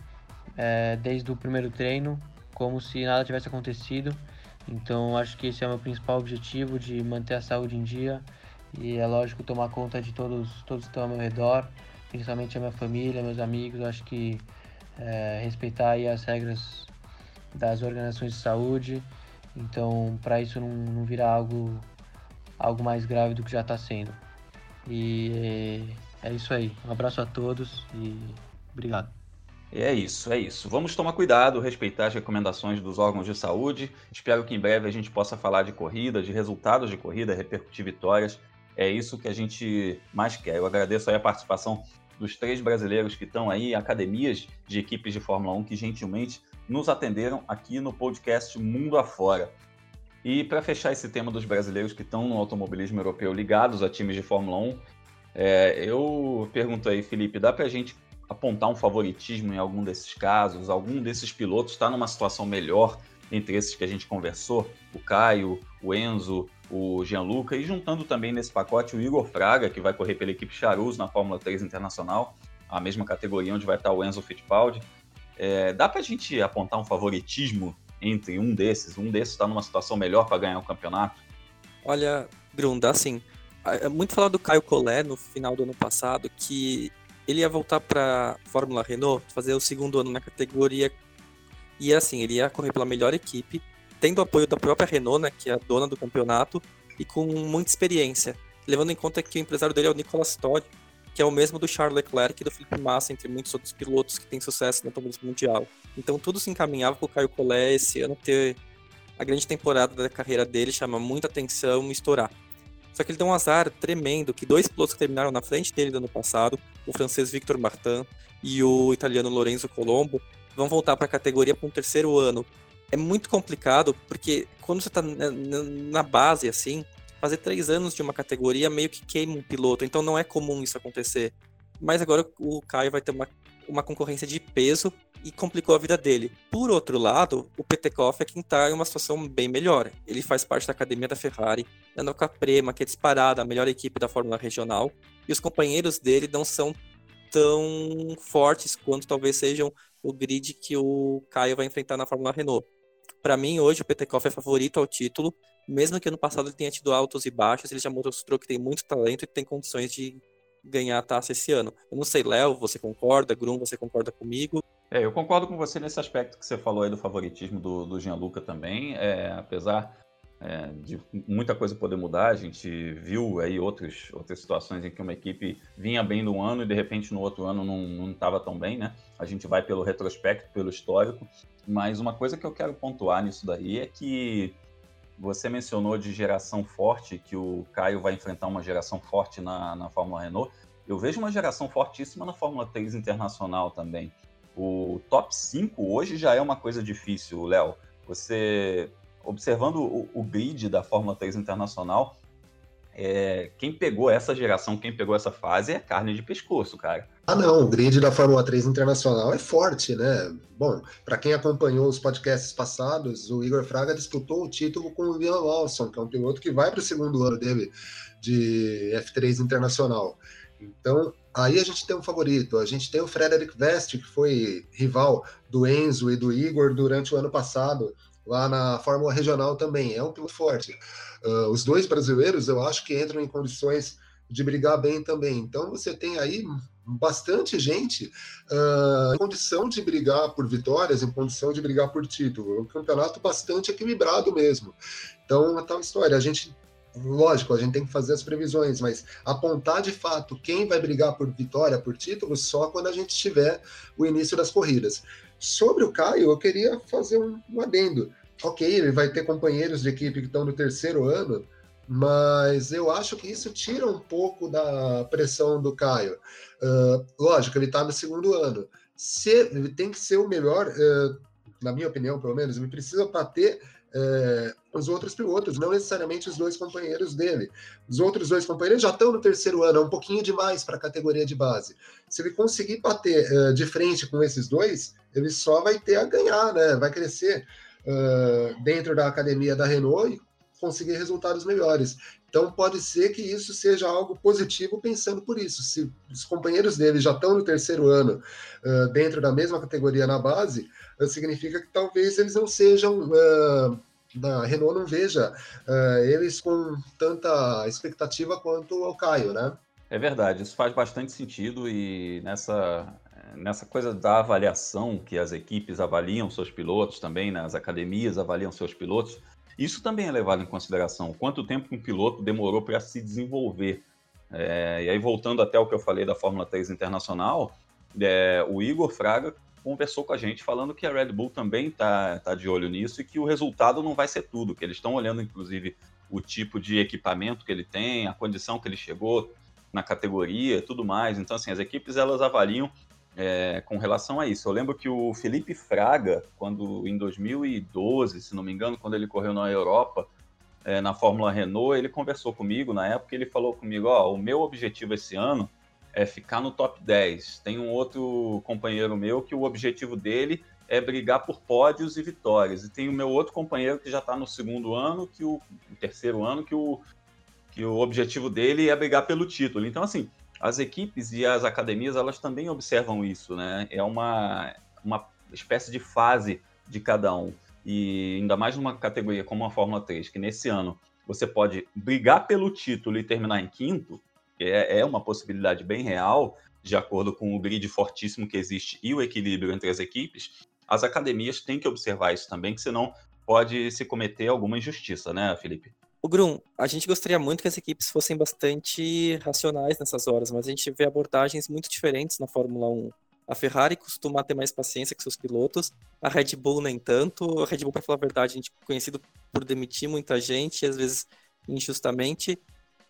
é, desde o primeiro treino, como se nada tivesse acontecido. Então acho que esse é o meu principal objetivo de manter a saúde em dia e é lógico tomar conta de todos todos que estão ao meu redor, principalmente a minha família, meus amigos. Acho que é, respeitar as regras das organizações de saúde. Então para isso não, não virar algo algo mais grave do que já está sendo. E é, é isso aí. Um abraço a todos e obrigado. É isso, é isso. Vamos tomar cuidado, respeitar as recomendações dos órgãos de saúde. Espero que em breve a gente possa falar de corrida, de resultados de corrida, repercutir vitórias. É isso que a gente mais quer. Eu agradeço a participação dos três brasileiros que estão aí, academias de equipes de Fórmula 1 que gentilmente nos atenderam aqui no podcast Mundo Afora. E para fechar esse tema dos brasileiros que estão no automobilismo europeu ligados a times de Fórmula 1, é, eu pergunto aí, Felipe, dá para a gente apontar um favoritismo em algum desses casos? Algum desses pilotos está numa situação melhor entre esses que a gente conversou, o Caio, o Enzo, o Gianluca, e juntando também nesse pacote o Igor Fraga, que vai correr pela equipe Charus na Fórmula 3 Internacional, a mesma categoria onde vai estar o Enzo Fittipaldi. É, dá para a gente apontar um favoritismo entre um desses? Um desses está numa situação melhor para ganhar o campeonato? Olha, Grunda, assim, é muito falado do Caio Collet no final do ano passado, que ele ia voltar para Fórmula Renault, fazer o segundo ano na categoria, e assim, ele ia correr pela melhor equipe, tendo apoio da própria Renault, né, que é a dona do campeonato, e com muita experiência, levando em conta que o empresário dele é o Nicolas Todd, que é o mesmo do Charles Leclerc e do Felipe Massa, entre muitos outros pilotos que têm sucesso no automobilismo mundial. Então tudo se encaminhava para o Caio Collet esse ano ter a grande temporada da carreira dele, chama muita atenção e estourar. Só que ele deu um azar tremendo, que dois pilotos que terminaram na frente dele no ano passado, o francês Victor Martin e o italiano Lorenzo Colombo, vão voltar para a categoria para um terceiro ano. É muito complicado, porque quando você está na base, assim, fazer três anos de uma categoria meio que queima um piloto, então não é comum isso acontecer. Mas agora o Caio vai ter uma, uma concorrência de peso e complicou a vida dele. Por outro lado, o Petekoff é quem está em uma situação bem melhor. Ele faz parte da academia da Ferrari, andando com a Prema, que é disparada a melhor equipe da Fórmula Regional, e os companheiros dele não são tão fortes quanto talvez sejam o grid que o Caio vai enfrentar na Fórmula Renault. Para mim, hoje, o Petekoff é favorito ao título, mesmo que ano passado ele tenha tido altos e baixos, ele já mostrou que tem muito talento e tem condições de ganhar a taça esse ano. Eu não sei, Léo, você concorda? Grum, você concorda comigo? É, eu concordo com você nesse aspecto que você falou aí do favoritismo do, do Gianluca também. É, apesar é, de muita coisa poder mudar, a gente viu aí outros, outras situações em que uma equipe vinha bem num ano e de repente no outro ano não estava tão bem, né? A gente vai pelo retrospecto, pelo histórico, mas uma coisa que eu quero pontuar nisso daí é que você mencionou de geração forte, que o Caio vai enfrentar uma geração forte na, na Fórmula Renault. Eu vejo uma geração fortíssima na Fórmula 3 Internacional também. O top 5 hoje já é uma coisa difícil, Léo. Você, observando o, o, grid da Fórmula 3 Internacional, é, quem pegou essa geração, quem pegou essa fase é carne de pescoço, cara. Ah, não, o grid da Fórmula 3 Internacional é forte, né? Bom, para quem acompanhou os podcasts passados, o Igor Fraga disputou o título com o Liam Lawson, que é um piloto que vai para o segundo ano dele de F3 Internacional. Então, aí a gente tem um favorito. A gente tem o Frederick Vest, que foi rival do Enzo e do Igor durante o ano passado, lá na Fórmula Regional também. É um piloto forte. Uh, os dois brasileiros, eu acho que entram em condições de brigar bem também. Então você tem aí bastante gente uh, em condição de brigar por vitórias, em condição de brigar por título. É um campeonato bastante equilibrado mesmo. Então, é tal história. A gente, lógico, a gente tem que fazer as previsões, mas apontar de fato quem vai brigar por vitória, por título, só quando a gente tiver o início das corridas. Sobre o Caio, eu queria fazer um, um adendo ok, ele vai ter companheiros de equipe que estão no terceiro ano, mas eu acho que isso tira um pouco da pressão do Caio. Uh, lógico, ele está no segundo ano. Se, tem que ser o melhor, uh, na minha opinião, pelo menos, ele precisa bater uh, os outros pilotos, não necessariamente os dois companheiros dele. Os outros dois companheiros já estão no terceiro ano, é um pouquinho demais para a categoria de base. Se ele conseguir bater de frente com esses dois, ele só vai ter a ganhar, né? Vai crescer uh, dentro da academia da Renault e conseguir resultados melhores. Então pode ser que isso seja algo positivo pensando por isso. Se os companheiros dele já estão no terceiro ano uh, dentro da mesma categoria na base, uh, significa que talvez eles não sejam uh, Renault não veja eles com tanta expectativa quanto o Caio, né? É verdade, isso faz bastante sentido e nessa nessa coisa da avaliação, que as equipes avaliam seus pilotos também, né? as academias avaliam seus pilotos, isso também é levado em consideração. Quanto tempo um piloto demorou para se desenvolver. É, e aí, voltando até o que eu falei da Fórmula 3 Internacional, é, o Igor Fraga conversou com a gente falando que a Red Bull também está tá de olho nisso e que o resultado não vai ser tudo, que eles estão olhando, inclusive, o tipo de equipamento que ele tem, a condição que ele chegou na categoria tudo mais. Então, assim, as equipes elas avaliam é, com relação a isso. Eu lembro que o Felipe Fraga, quando em 2012, se não me engano, quando ele correu na Europa, é, na Fórmula Renault, ele conversou comigo na época, ele falou comigo, ó, o meu objetivo esse ano é ficar no top 10. Tem um outro companheiro meu que o objetivo dele é brigar por pódios e vitórias. E tem o meu outro companheiro que já está no segundo ano, que o, o, terceiro ano, que o, que o objetivo dele é brigar pelo título. Então, assim, as equipes e as academias, elas também observam isso, né? É uma, uma espécie de fase de cada um. E ainda mais numa categoria como a Fórmula 3, que nesse ano você pode brigar pelo título e terminar em quinto, é, é uma possibilidade bem real, de acordo com o grid fortíssimo que existe e o equilíbrio entre as equipes, as academias têm que observar isso também, que senão pode se cometer alguma injustiça, né, Felipe? O Grum, a gente gostaria muito que as equipes fossem bastante racionais nessas horas, mas a gente vê abordagens muito diferentes na Fórmula 1. A Ferrari costuma ter mais paciência com seus pilotos, a Red Bull nem tanto. A Red Bull, para falar a verdade, a gente é conhecido por demitir muita gente, às vezes injustamente.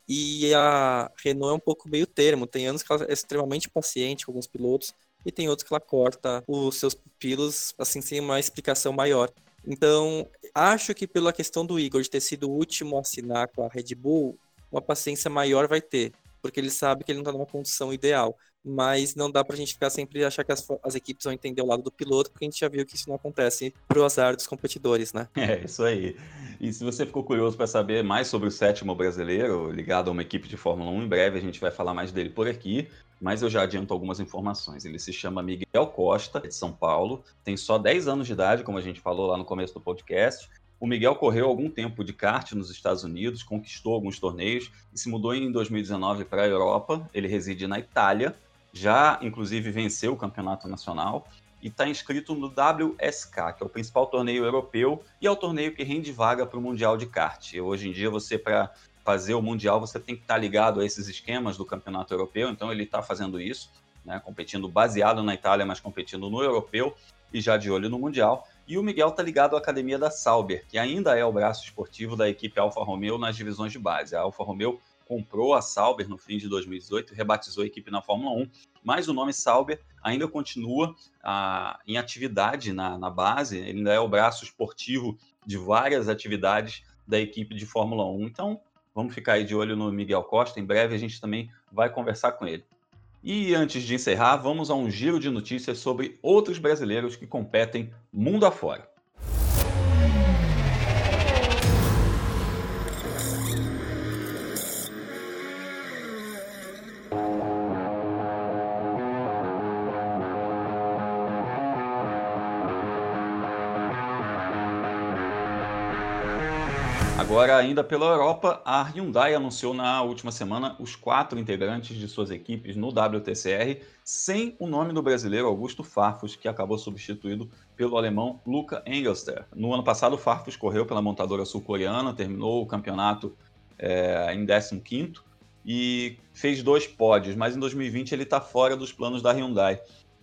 E a Renault é um pouco meio termo. Tem anos que ela é extremamente paciente com alguns pilotos, e tem outros que ela corta os seus pupilos, assim, sem uma explicação maior. Então, acho que pela questão do Igor de ter sido o último a assinar com a Red Bull, uma paciência maior vai ter, porque ele sabe que ele não está numa condição ideal. Mas não dá para a gente ficar sempre achar que as, as, equipes vão entender o lado do piloto, porque a gente já viu que isso não acontece pro azar dos competidores, né? É, isso aí. E se você ficou curioso para saber mais sobre o sétimo brasileiro, ligado a uma equipe de Fórmula 1, em breve a gente vai falar mais dele por aqui mas eu já adianto algumas informações. Ele se chama Miguel Costa, de São Paulo, tem só 10 anos de idade, como a gente falou lá no começo do podcast. O Miguel correu algum tempo de kart nos Estados Unidos, conquistou alguns torneios e se mudou em 2019 para a Europa. Ele reside na Itália, já inclusive venceu o campeonato nacional e está inscrito no WSK, que é o principal torneio europeu e é o torneio que rende vaga para o Mundial de Kart. Hoje em dia, você, para fazer o Mundial, você tem que estar ligado a esses esquemas do Campeonato Europeu, então ele está fazendo isso, né, competindo baseado na Itália, mas competindo no Europeu e já de olho no Mundial. E o Miguel está ligado à academia da Sauber, que ainda é o braço esportivo da equipe Alfa Romeo nas divisões de base. A Alfa Romeo comprou a Sauber no fim de 2018 e rebatizou a equipe na Fórmula 1, mas o nome Sauber ainda continua ah, em atividade na, na base, ele ainda é o braço esportivo de várias atividades da equipe de Fórmula 1. Então, Vamos ficar aí de olho no Miguel Costa. Em breve a gente também vai conversar com ele. E antes de encerrar, vamos a um giro de notícias sobre outros brasileiros que competem mundo afora. Ainda pela Europa, a Hyundai anunciou na última semana os quatro integrantes de suas equipes no WTCR, sem o nome do brasileiro Augusto Farfus, que acabou substituído pelo alemão Luca Engelster. No ano passado, Farfus correu pela montadora sul-coreana, terminou o campeonato é, em 15 e fez dois pódios, mas em 2020 ele está fora dos planos da Hyundai.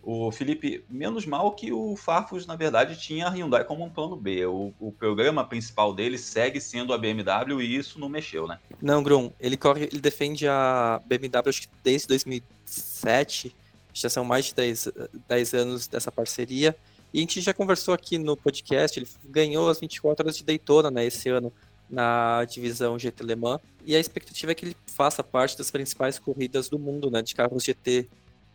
O Felipe, menos mal que o Farfus, na verdade, tinha a Hyundai como um plano B. O, o, programa principal dele segue sendo a BMW e isso não mexeu, né? Não, Grum, ele corre, ele defende a BMW acho que desde 2007, já são mais de 10, 10 anos dessa parceria. E a gente já conversou aqui no podcast, ele ganhou as 24 horas de Daytona, né, esse ano, na divisão GT Le Mans. E a expectativa é que ele faça parte das principais corridas do mundo, né, de carros GT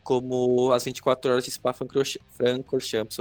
como as 24 horas de Spa-Francorchamps.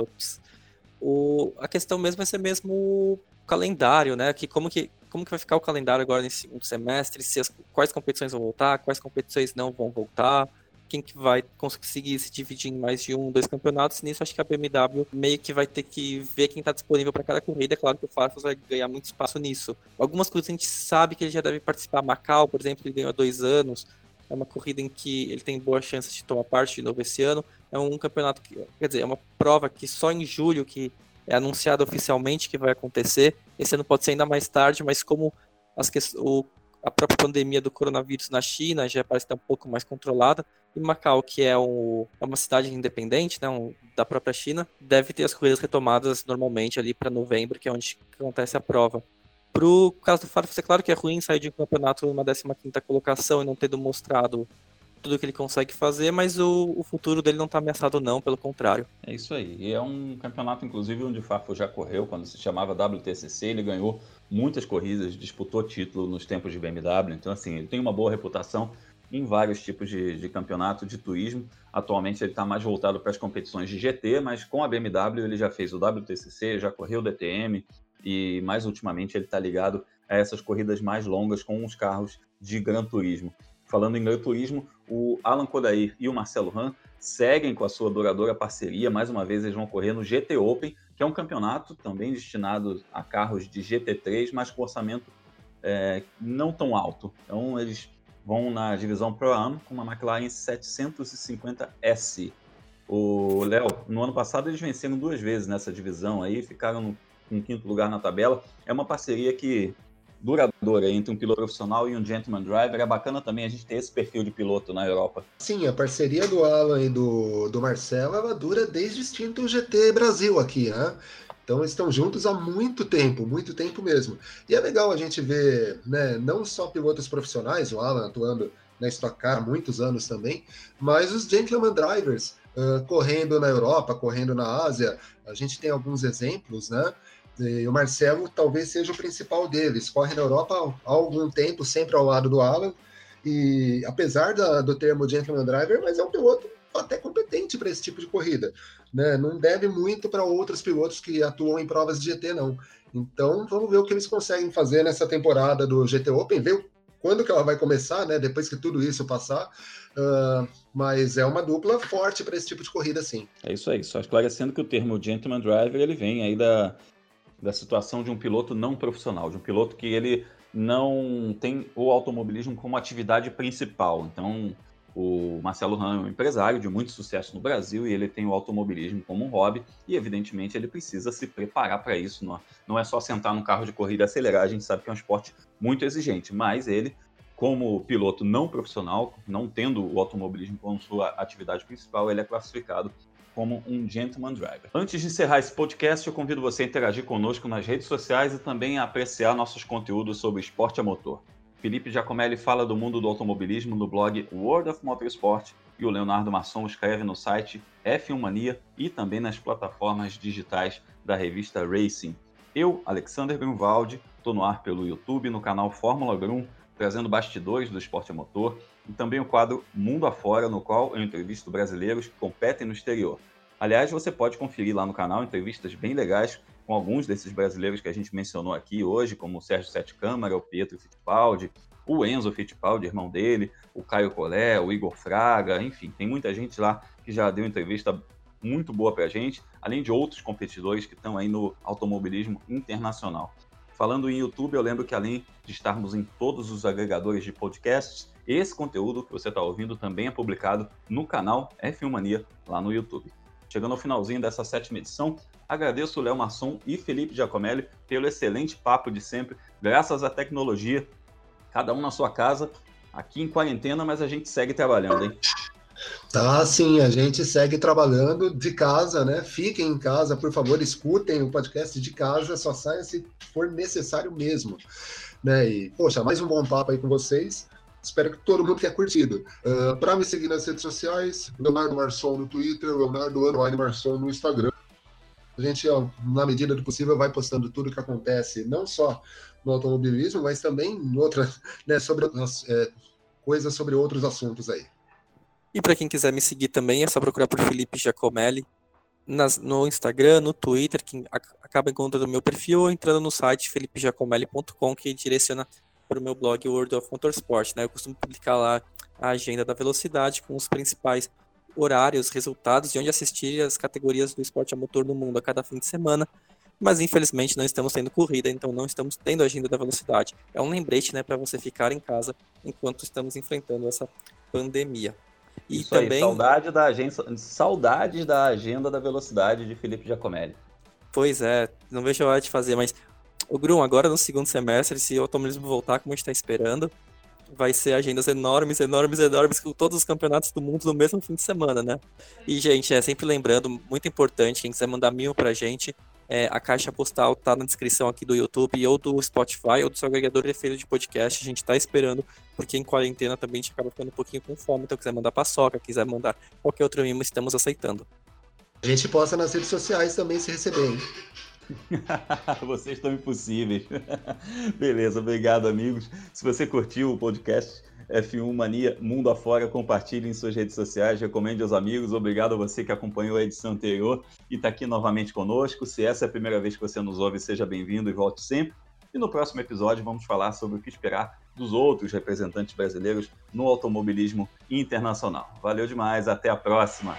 O a questão mesmo vai ser mesmo calendário, né? Que como que como que vai ficar o calendário agora nesse segundo semestre? Se as, quais competições vão voltar, quais competições não vão voltar? Quem que vai conseguir se dividir em mais de um, dois campeonatos? Nisso acho que a BMW meio que vai ter que ver quem está disponível para cada corrida. É claro que o Farfus vai ganhar muito espaço nisso. Algumas coisas a gente sabe que ele já deve participar. Macau, por exemplo, ele ganhou há dois anos é uma corrida em que ele tem boas chances de tomar parte de novo esse ano. É um campeonato que, quer dizer, é uma prova que só em julho que é anunciado oficialmente que vai acontecer. Esse ano pode ser ainda mais tarde, mas como as o, a própria pandemia do coronavírus na China já parece estar um pouco mais controlada, e Macau, que é, um, é uma cidade independente né, um, da própria China, deve ter as corridas retomadas normalmente ali para novembro, que é onde acontece a prova. Pro caso do Farfus, é claro que é ruim sair de um campeonato numa 15 colocação e não ter demonstrado tudo que ele consegue fazer, mas o, o futuro dele não está ameaçado não, pelo contrário. É isso aí. E é um campeonato, inclusive, onde o Farfus já correu, quando se chamava WTCC, ele ganhou muitas corridas, disputou título nos tempos de BMW, então assim, ele tem uma boa reputação em vários tipos de, de campeonato de turismo. Atualmente ele está mais voltado para as competições de GT, mas com a BMW ele já fez o WTCC, já correu o DTM e mais ultimamente ele está ligado a essas corridas mais longas com os carros de Gran Turismo. Falando em Gran Turismo, o Alan Kodair e o Marcelo Ran seguem com a sua duradoura parceria. Mais uma vez, eles vão correr no GT Open, que é um campeonato também destinado a carros de GT3, mas com orçamento é, não tão alto. Então, eles vão na divisão Pro Am com uma McLaren 750S. O Léo, no ano passado eles venceram duas vezes nessa divisão aí, ficaram no, em quinto lugar na tabela. É uma parceria que duradoura entre um piloto profissional e um gentleman driver. É bacana também a gente ter esse perfil de piloto na Europa. Sim, a parceria do Alan e do, do Marcelo, ela dura desde o extinto GT Brasil aqui, né? Então estão juntos há muito tempo, muito tempo mesmo. E é legal a gente ver, né, não só pilotos profissionais, o Alan atuando na Stock Car há muitos anos também, mas os gentleman drivers uh, correndo na Europa, correndo na Ásia. A gente tem alguns exemplos, né? E o Marcelo talvez seja o principal deles. Corre na Europa há algum tempo, sempre ao lado do Alan. E apesar da, do termo gentleman driver, mas é um piloto até competente para esse tipo de corrida. Né? Não deve muito para outros pilotos que atuam em provas de GT, não. Então vamos ver o que eles conseguem fazer nessa temporada do GT Open, ver quando que ela vai começar, né? Depois que tudo isso passar. Uh, mas é uma dupla forte para esse tipo de corrida, sim. É isso aí. Só esclarecendo que o termo gentleman driver ele vem aí da da situação de um piloto não profissional, de um piloto que ele não tem o automobilismo como atividade principal. Então, o Marcelo Ram é um empresário de muito sucesso no Brasil e ele tem o automobilismo como um hobby e, evidentemente, ele precisa se preparar para isso. Não, não é só sentar no carro de corrida e acelerar, a gente sabe que é um esporte muito exigente, mas ele, como piloto não profissional, não tendo o automobilismo como sua atividade principal, ele é classificado como um gentleman driver. Antes de encerrar esse podcast, eu convido você a interagir conosco nas redes sociais e também a apreciar nossos conteúdos sobre esporte a motor. Felipe Giacomelli fala do mundo do automobilismo no blog World of Motorsport e o Leonardo Masson escreve no site F1 Mania e também nas plataformas digitais da revista Racing. Eu, Alexander Grunwald, estou no ar pelo YouTube no canal Fórmula Grum, trazendo bastidores do esporte a motor e também o quadro Mundo Afora, no qual eu entrevisto brasileiros que competem no exterior. Aliás, você pode conferir lá no canal entrevistas bem legais com alguns desses brasileiros que a gente mencionou aqui hoje, como o Sérgio Sete Câmara, o Pietro Fittipaldi, o Enzo Fittipaldi, irmão dele, o Caio Collet, o Igor Fraga, enfim, tem muita gente lá que já deu entrevista muito boa para a gente, além de outros competidores que estão aí no automobilismo internacional. Falando em YouTube, eu lembro que além de estarmos em todos os agregadores de podcasts, esse conteúdo que você está ouvindo também é publicado no canal F1 Mania, lá no YouTube. Chegando ao finalzinho dessa sétima edição, agradeço o Léo Masson e Felipe Giacomelli pelo excelente papo de sempre, graças à tecnologia, cada um na sua casa, aqui em quarentena, mas a gente segue trabalhando, hein? Tá, sim, a gente segue trabalhando de casa, né? Fiquem em casa, por favor, escutem o podcast de casa, só saia se for necessário mesmo. Né? E, poxa, mais um bom papo aí com vocês. Espero que todo mundo tenha curtido. Uh, ah, Para me seguir nas redes sociais, Leonardo Marçom no Twitter, Leonardo Anuane Marçom no Instagram. A gente, ó, na medida do possível, vai postando tudo que acontece, não só no automobilismo, mas também em outras, né, sobre é, coisas sobre outros assuntos aí. E para quem quiser me seguir também, é só procurar por Felipe Giacomelli nas, no Instagram, no Twitter, que acaba encontrando o meu perfil, ou entrando no site felipegiacomelli.com, que direciona para o meu blog World of Motorsport. Né? Eu costumo publicar lá a agenda da velocidade com os principais horários, resultados de onde assistir as categorias do esporte a motor no mundo a cada fim de semana. Mas infelizmente não estamos tendo corrida, então não estamos tendo a agenda da velocidade. É um lembrete né, para você ficar em casa enquanto estamos enfrentando essa pandemia. E Isso também. Aí, saudade da agência, saudades da agenda da velocidade de Felipe Giacomelli. Pois é, não vejo a hora de fazer, mas o Grum, agora no segundo semestre, se o automobilismo voltar como a gente está esperando, vai ser agendas enormes, enormes, enormes, com todos os campeonatos do mundo no mesmo fim de semana, né? E, gente, é sempre lembrando, muito importante, quem quiser mandar mil pra gente, é, a caixa postal tá na descrição aqui do YouTube ou do Spotify ou do seu agregador preferido de podcast. A gente tá esperando, porque em quarentena também a gente acaba ficando um pouquinho com fome. Então, quiser mandar paçoca, quiser mandar qualquer outro mimo, estamos aceitando. A gente posta nas redes sociais também se receber, hein? Vocês estão impossíveis. Beleza, obrigado, amigos. Se você curtiu o podcast, F1 Mania Mundo Afora. Compartilhe em suas redes sociais, recomende aos amigos. Obrigado a você que acompanhou a edição anterior e está aqui novamente conosco. Se essa é a primeira vez que você nos ouve, seja bem-vindo e volte sempre. E no próximo episódio vamos falar sobre o que esperar dos outros representantes brasileiros no automobilismo internacional. Valeu demais, até a próxima!